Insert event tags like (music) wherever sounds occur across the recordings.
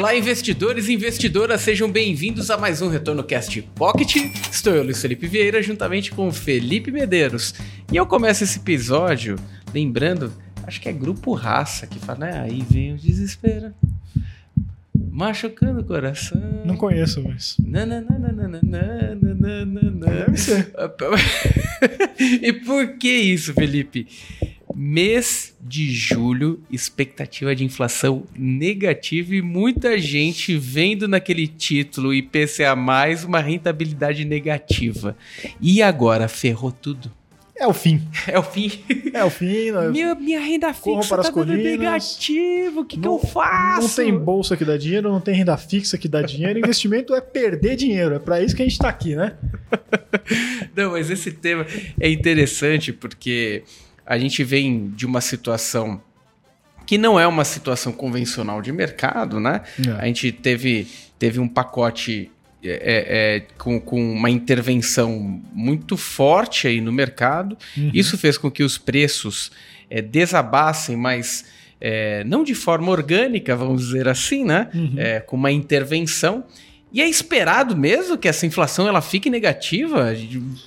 Olá, investidores e investidoras, sejam bem-vindos a mais um Retorno Cast Pocket. Estou eu, Luiz Felipe Vieira, juntamente com o Felipe Medeiros. E eu começo esse episódio lembrando, acho que é Grupo Raça que fala, né? Aí vem o desespero. Machucando o coração. Não conheço, mas. Deve ser. (laughs) e por que isso, Felipe? Mês de julho, expectativa de inflação negativa e muita gente vendo naquele título IPCA mais uma rentabilidade negativa. E agora ferrou tudo. É o fim. É o fim. É o fim. Né? Minha, minha renda fixa para tá as dando colinas. negativo. O que, que Não- eu faço? Não tem bolsa que dá dinheiro, não tem renda fixa que dá dinheiro. Investimento é perder dinheiro. É pra isso que a gente tá aqui, né? (laughs) Não, mas esse tema é interessante porque a gente vem de uma situação que não é uma situação convencional de mercado, né? A gente teve, teve um pacote é, é, é, com, com uma intervenção muito forte aí no mercado. Uhum. Isso fez com que os preços é, desabassem, mas é, não de forma orgânica, vamos dizer assim, né? Uhum. É, com uma intervenção. E é esperado mesmo que essa inflação ela fique negativa?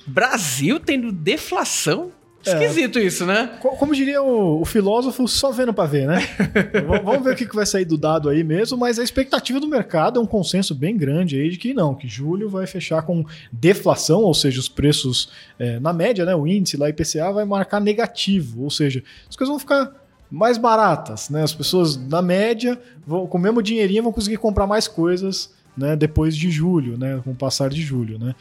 Brasil tendo deflação? Esquisito isso, né? Co- Como diria o, o filósofo, só vendo pra ver, né? (laughs) Vamos ver o que que vai sair do dado aí mesmo, mas a expectativa do mercado é um consenso bem grande aí de que não, que julho vai fechar com deflação, ou seja, os preços eh, na média, né? O índice lá IPCA vai marcar negativo, ou seja, as coisas vão ficar mais baratas, né? As pessoas na média vão, com o mesmo dinheirinho vão conseguir comprar mais coisas, né? Depois de julho, né? Com o passar de julho, né?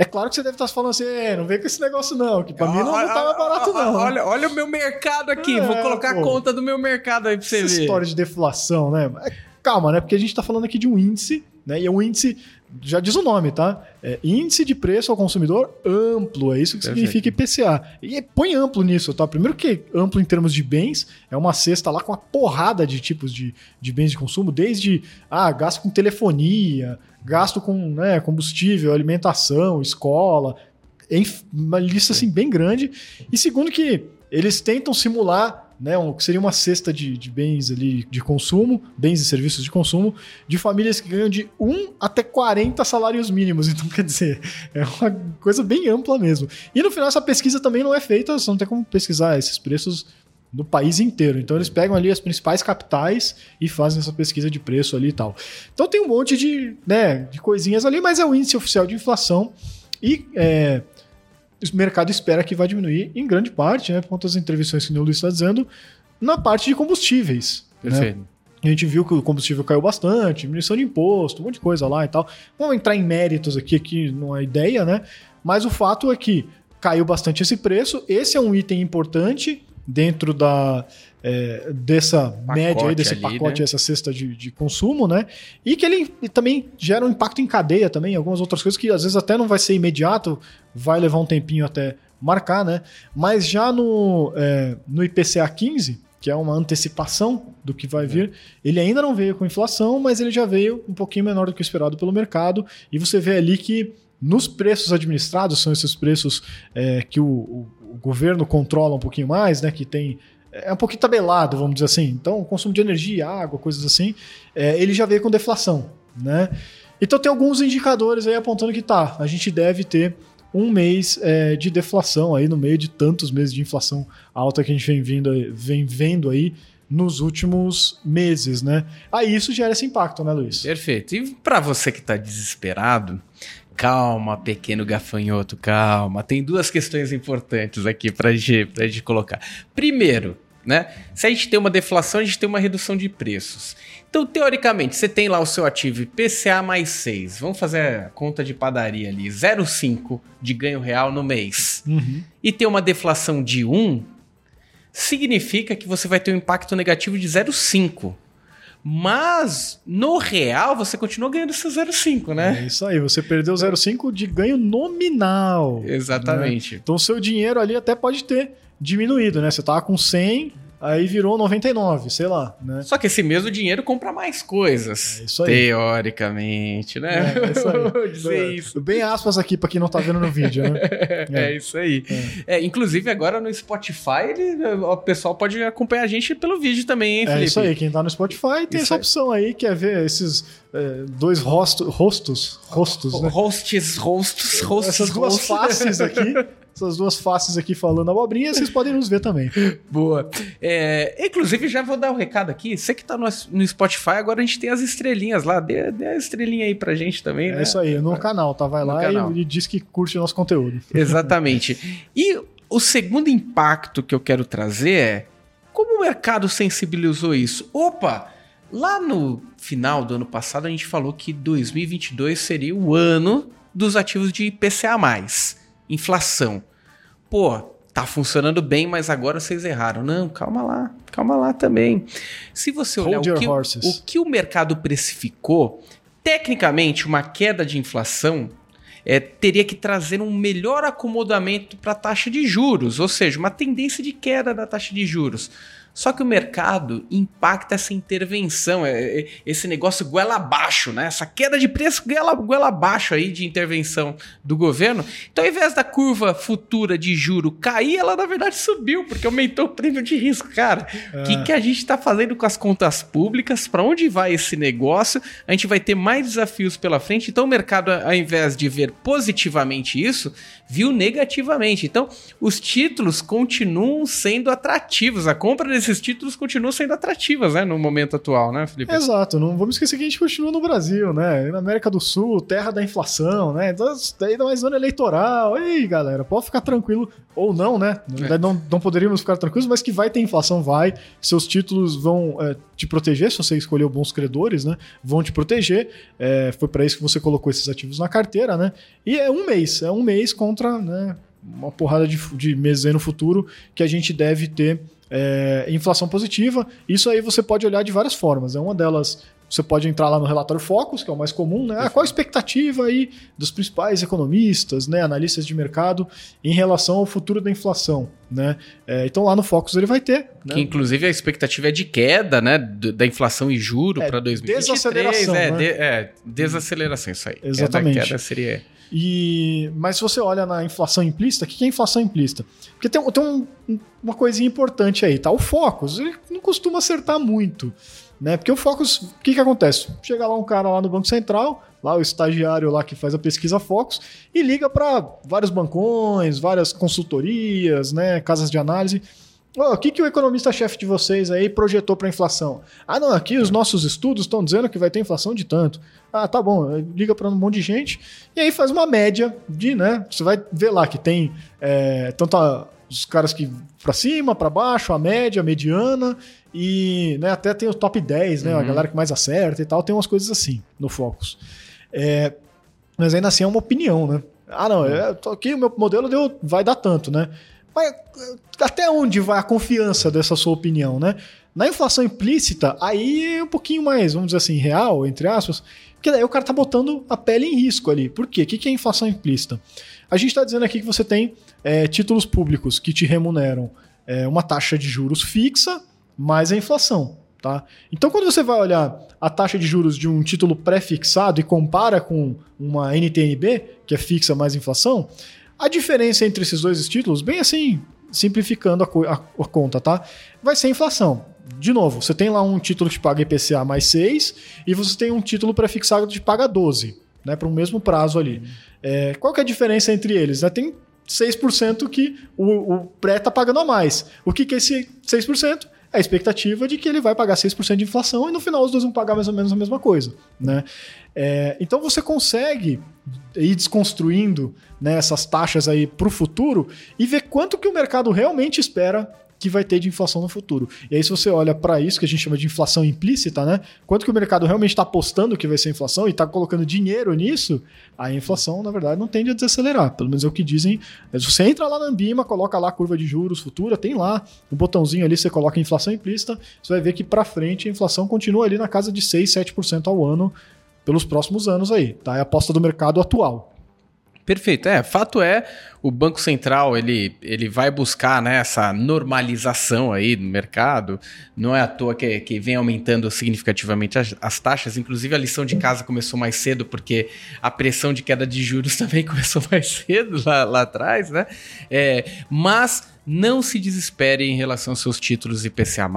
É claro que você deve estar falando assim, é, não vem com esse negócio não, que pra mim não, não tava barato não. né? Olha, olha o meu mercado aqui. É, Vou colocar pô. a conta do meu mercado aí pra você essa ver. história de deflação, né? É, Calma, né? Porque a gente tá falando aqui de um índice, né? E é um índice, já diz o nome, tá? É índice de preço ao consumidor amplo, é isso que Perfeito. significa IPCA. E põe amplo nisso, tá? Primeiro que amplo em termos de bens, é uma cesta lá com uma porrada de tipos de, de bens de consumo, desde ah, gasto com telefonia, gasto com né, combustível, alimentação, escola, uma lista assim bem grande. E segundo que eles tentam simular né, um, que seria uma cesta de, de bens ali de consumo, bens e serviços de consumo, de famílias que ganham de 1 até 40 salários mínimos. (laughs) Então, quer dizer, é uma coisa bem ampla mesmo. E no final, essa pesquisa também não é feita, você não tem como pesquisar esses preços no país inteiro. Então eles pegam ali as principais capitais e fazem essa pesquisa de preço ali e tal. Então tem um monte de, né, de coisinhas ali, mas é o índice oficial de inflação e é, o mercado espera que vai diminuir em grande parte, né, por conta das intervenções que o Luiz está dizendo, na parte de combustíveis. né? Perfeito. A gente viu que o combustível caiu bastante, diminuição de imposto, um monte de coisa lá e tal. Vamos entrar em méritos aqui, que não é ideia, né? Mas o fato é que caiu bastante esse preço. Esse é um item importante dentro da é, dessa média aí, desse ali, pacote, né? essa cesta de, de consumo, né? E que ele também gera um impacto em cadeia também, algumas outras coisas que às vezes até não vai ser imediato, vai levar um tempinho até marcar, né? Mas já no, é, no IPCA 15, que é uma antecipação do que vai vir, ele ainda não veio com inflação, mas ele já veio um pouquinho menor do que o esperado pelo mercado. E você vê ali que nos preços administrados, são esses preços é, que o, o- o governo controla um pouquinho mais, né? Que tem. É um pouquinho tabelado, vamos dizer assim. Então, consumo de energia, água, coisas assim, é, ele já veio com deflação, né? Então tem alguns indicadores aí apontando que tá, a gente deve ter um mês é, de deflação aí no meio de tantos meses de inflação alta que a gente vem, vindo, vem vendo aí nos últimos meses, né? Aí isso gera esse impacto, né, Luiz? Perfeito. E pra você que tá desesperado, calma, pequeno gafanhoto, calma. Tem duas questões importantes aqui pra gente, pra gente colocar. Primeiro, né? Se a gente tem uma deflação, a gente tem uma redução de preços. Então, teoricamente, você tem lá o seu ativo IPCA mais 6. Vamos fazer a conta de padaria ali. 0,5 de ganho real no mês. Uhum. E ter uma deflação de 1, significa que você vai ter um impacto negativo de 0,5. Mas, no real, você continua ganhando seu 0,5, né? É isso aí, você perdeu 0,5 de ganho nominal. Exatamente. Então o seu dinheiro ali até pode ter diminuído, né? Você tava com 100, aí virou 99, sei lá, né? Só que esse mesmo dinheiro compra mais coisas. É isso aí. Teoricamente, né? É, é isso aí. (laughs) Vou dizer isso. Bem aspas aqui pra quem não tá vendo no vídeo, né? (laughs) É, isso aí. É, inclusive, agora no Spotify, ele, o pessoal pode acompanhar a gente pelo vídeo também, hein, É Felipe? isso aí, quem tá no Spotify tem Isso essa opção aí, quer ver esses é, dois rosto, rostos, rostos, né? Hosts, hosts, hosts. Essas duas faces aqui, (laughs) essas duas faces aqui falando abobrinha, vocês podem nos ver também. (laughs) Boa. É, inclusive, já vou dar o um recado aqui. Você que tá no, no Spotify, agora a gente tem as estrelinhas lá. Dê, dê a estrelinha aí pra gente também, É né? isso aí, no canal, tá? Vai No lá canal. e, e diz que curte o nosso conteúdo. (laughs) Exatamente. E o segundo impacto que eu quero trazer é como o mercado sensibilizou isso. Opa, lá no final do ano passado a gente falou que 2022 seria o ano dos ativos de IPCA+, inflação. Pô, tá funcionando bem, mas agora vocês erraram. Não, calma lá, calma lá também. Se você olhar o que, o que o mercado precificou, tecnicamente uma queda de inflação é, teria que trazer um melhor acomodamento para a taxa de juros, ou seja, uma tendência de queda da taxa de juros. Só que o mercado impacta essa intervenção, é, é, esse negócio goela abaixo, né? Essa queda de preço goela, goela abaixo aí de intervenção do governo. Então, ao invés da curva futura de juro cair, ela na verdade subiu, porque aumentou o prêmio de risco. Cara, o que, que a gente está fazendo com as contas públicas? Para onde vai esse negócio? A gente vai ter mais desafios pela frente. Então, o mercado, ao invés de ver positivamente isso, viu negativamente. Então, os títulos continuam sendo atrativos. A compra desses títulos continua sendo atrativas, né? No momento atual, né, Felipe? Exato, não vamos esquecer que a gente continua no Brasil, né? Na América do Sul, terra da inflação, né? Então, ainda mais ano eleitoral. Ei, galera, pode ficar tranquilo. Ou não, né? Verdade, não, não poderíamos ficar tranquilos, mas que vai ter inflação, vai. Seus títulos vão é, te proteger, se você escolheu bons credores, né? Vão te proteger. É, foi para isso que você colocou esses ativos na carteira, né? E é um mês, é um mês contra, né? Uma porrada de, de meses aí no futuro que a gente deve ter é, inflação positiva. Isso aí você pode olhar de várias formas. É uma delas. Você pode entrar lá no relatório Focus, que é o mais comum, né? Ah, qual a expectativa aí dos principais economistas, né, analistas de mercado em relação ao futuro da inflação, né? É, então lá no Focus ele vai ter, né? Que inclusive a expectativa é de queda, né? Da inflação e juro É, para 2023. desaceleração, é, né? de- é, desaceleração, isso aí. Exatamente. Queda, queda seria. E, mas se você olha na inflação implícita, o que é inflação implícita? Porque tem, tem um- uma coisinha importante aí, tá? O Focus, ele não costuma acertar muito, né? Porque o Focus, o que que acontece? Chega lá um cara lá no Banco Central, lá o estagiário lá que faz a pesquisa Focus, e liga para vários bancões, várias consultorias, né? Casas de análise. Ô, o que, que o economista-chefe de vocês aí projetou para inflação? Ah, não, aqui os nossos estudos estão dizendo que vai ter inflação de tanto. Ah, tá bom, liga para um monte de gente e aí faz uma média de, né? Você vai ver lá que tem é, tanto a- os caras que para cima, para baixo, a média, a mediana e né, até tem o top 10, né? A Uhum. galera que mais acerta e tal, tem umas coisas assim no Focus. É, mas ainda assim é uma opinião, né? Ah, não, eu tô aqui o meu modelo deu, vai dar tanto, né? Mas até onde vai a confiança dessa sua opinião, né? Na inflação implícita, aí é um pouquinho mais, vamos dizer assim, real, entre aspas, porque daí o cara tá botando a pele em risco ali. Por quê? O que que é inflação implícita? A gente está dizendo aqui que você tem eh, títulos públicos que te remuneram eh, uma taxa de juros fixa mais a inflação. Tá? Então, quando você vai olhar a taxa de juros de um título pré-fixado e compara com uma NTNB, que é fixa mais inflação, a diferença entre esses dois títulos, bem assim, simplificando a, a- a conta, tá? Vai ser inflação. De novo, você tem lá um título que te paga IPCA mais 6 e você tem um título pré-fixado que te paga 12, né? Para o mesmo prazo ali. É, qual que é a diferença entre eles? né? Tem 6% que o, o pré está pagando a mais. O que, que é esse 6%? É a expectativa de que ele vai pagar 6% de inflação e no final os dois vão pagar mais ou menos a mesma coisa. Né? É, então você consegue ir desconstruindo né, essas taxas aí para o futuro e ver quanto que o mercado realmente espera que vai ter de inflação no futuro. E aí, se você olha para isso, que a gente chama de inflação implícita, né? Quanto que o mercado realmente está apostando que vai ser inflação e está colocando dinheiro nisso, a inflação, na verdade, não tende a desacelerar. Pelo menos é o que dizem. Você entra lá na Ambima, coloca lá a curva de juros futura, tem lá um botãozinho ali, você coloca inflação implícita, você vai ver que para frente a inflação continua ali na casa de 6, 7% ao ano pelos próximos anos aí, tá? É a aposta do mercado atual. Perfeito. É, fato é, o Banco Central ele, ele vai buscar né, essa normalização aí no mercado. Não é à toa que, que vem aumentando significativamente as, as, taxas. Inclusive, a lição de casa começou mais cedo, porque a pressão de queda de juros (laughs) também começou mais cedo lá, lá atrás, né? É, mas não se desespere em relação aos seus títulos IPCA+,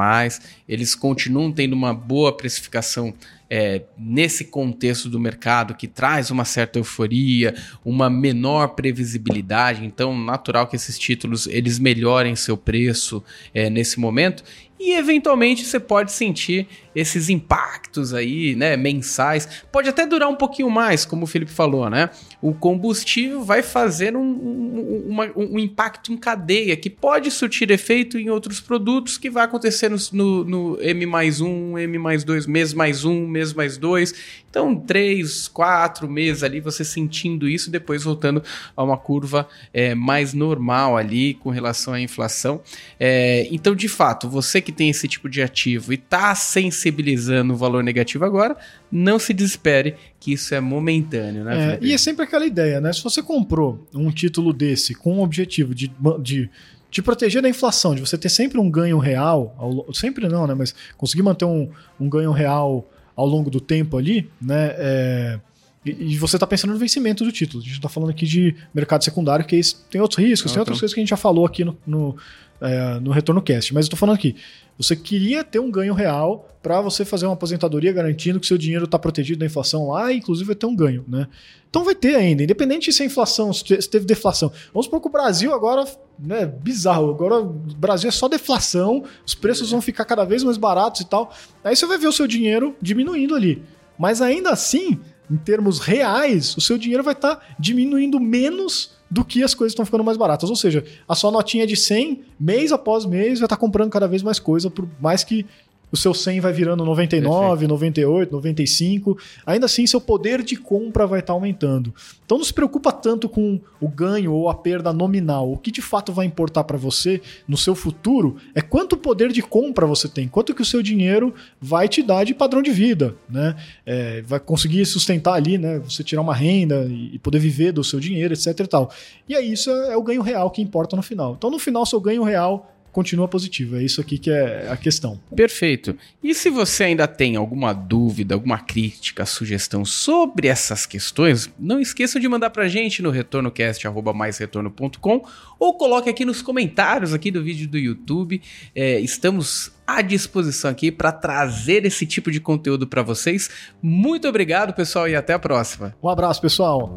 eles continuam tendo uma boa precificação é, nesse contexto do mercado que traz uma certa euforia, uma menor previsibilidade, então natural que esses títulos eles melhorem seu preço é, nesse momento e eventualmente você pode sentir esses impactos aí, né, mensais. Pode até durar um pouquinho mais, como o Felipe falou, né? O combustível vai fazer um, um, uma, um impacto em cadeia que pode surtir efeito em outros produtos que vai acontecer no, no, no M mais um, M mais dois, mês mais um, mês mais dois. Então, três, quatro meses ali, você sentindo isso, depois voltando a uma curva é, mais normal ali com relação à inflação. É, então, de fato, você que tem esse tipo de ativo e está sensibilizando o valor negativo agora, não se desespere que isso é momentâneo, né? É, e é sempre aquela ideia, né? Se você comprou um título desse com o objetivo de, de te proteger da inflação, de você ter sempre um ganho real, sempre não, né? Mas conseguir manter um, um ganho real ao longo do tempo ali, né? É, e, você está pensando no vencimento do título. A gente está falando aqui de mercado secundário, que tem outros riscos, tem outras coisas que a gente já falou aqui no, no, é, no Retorno Cast. Mas eu estou falando aqui, você queria ter um ganho real para você fazer uma aposentadoria garantindo que seu dinheiro está protegido da inflação lá, e inclusive vai ter um ganho, né? Então vai ter ainda, independente se a inflação, se teve deflação. Vamos supor que o Brasil agora, né, bizarro, agora o Brasil é só deflação, os preços vão ficar cada vez mais baratos e tal. Aí você vai ver o seu dinheiro diminuindo ali. Mas ainda assim, em termos reais, o seu dinheiro vai estar tá diminuindo menos do que as coisas estão ficando mais baratas. Ou seja, a sua notinha de 100, mês após mês, vai estar tá comprando cada vez mais coisa, por mais que o seu 100 vai virando 99, Perfeito. 98, 95. Ainda assim, seu poder de compra vai estar aumentando. Então não se preocupa tanto com o ganho ou a perda nominal. O que de fato vai importar para você no seu futuro é quanto poder de compra você tem, quanto que o seu dinheiro vai te dar de padrão de vida, né? É, vai conseguir sustentar ali, né? Você tirar uma renda e poder viver do seu dinheiro, etc e tal. E aí isso é o ganho real que importa no final. Então no final seu ganho real continua positivo. É isso aqui que é a questão. Perfeito. E se você ainda tem alguma dúvida, alguma crítica, sugestão sobre essas questões, não esqueça de mandar pra gente no retornocast.com ou coloque aqui nos comentários aqui do vídeo do YouTube. É, estamos à disposição aqui para trazer esse tipo de conteúdo para vocês. Muito obrigado, pessoal, e até a próxima. Um abraço, pessoal.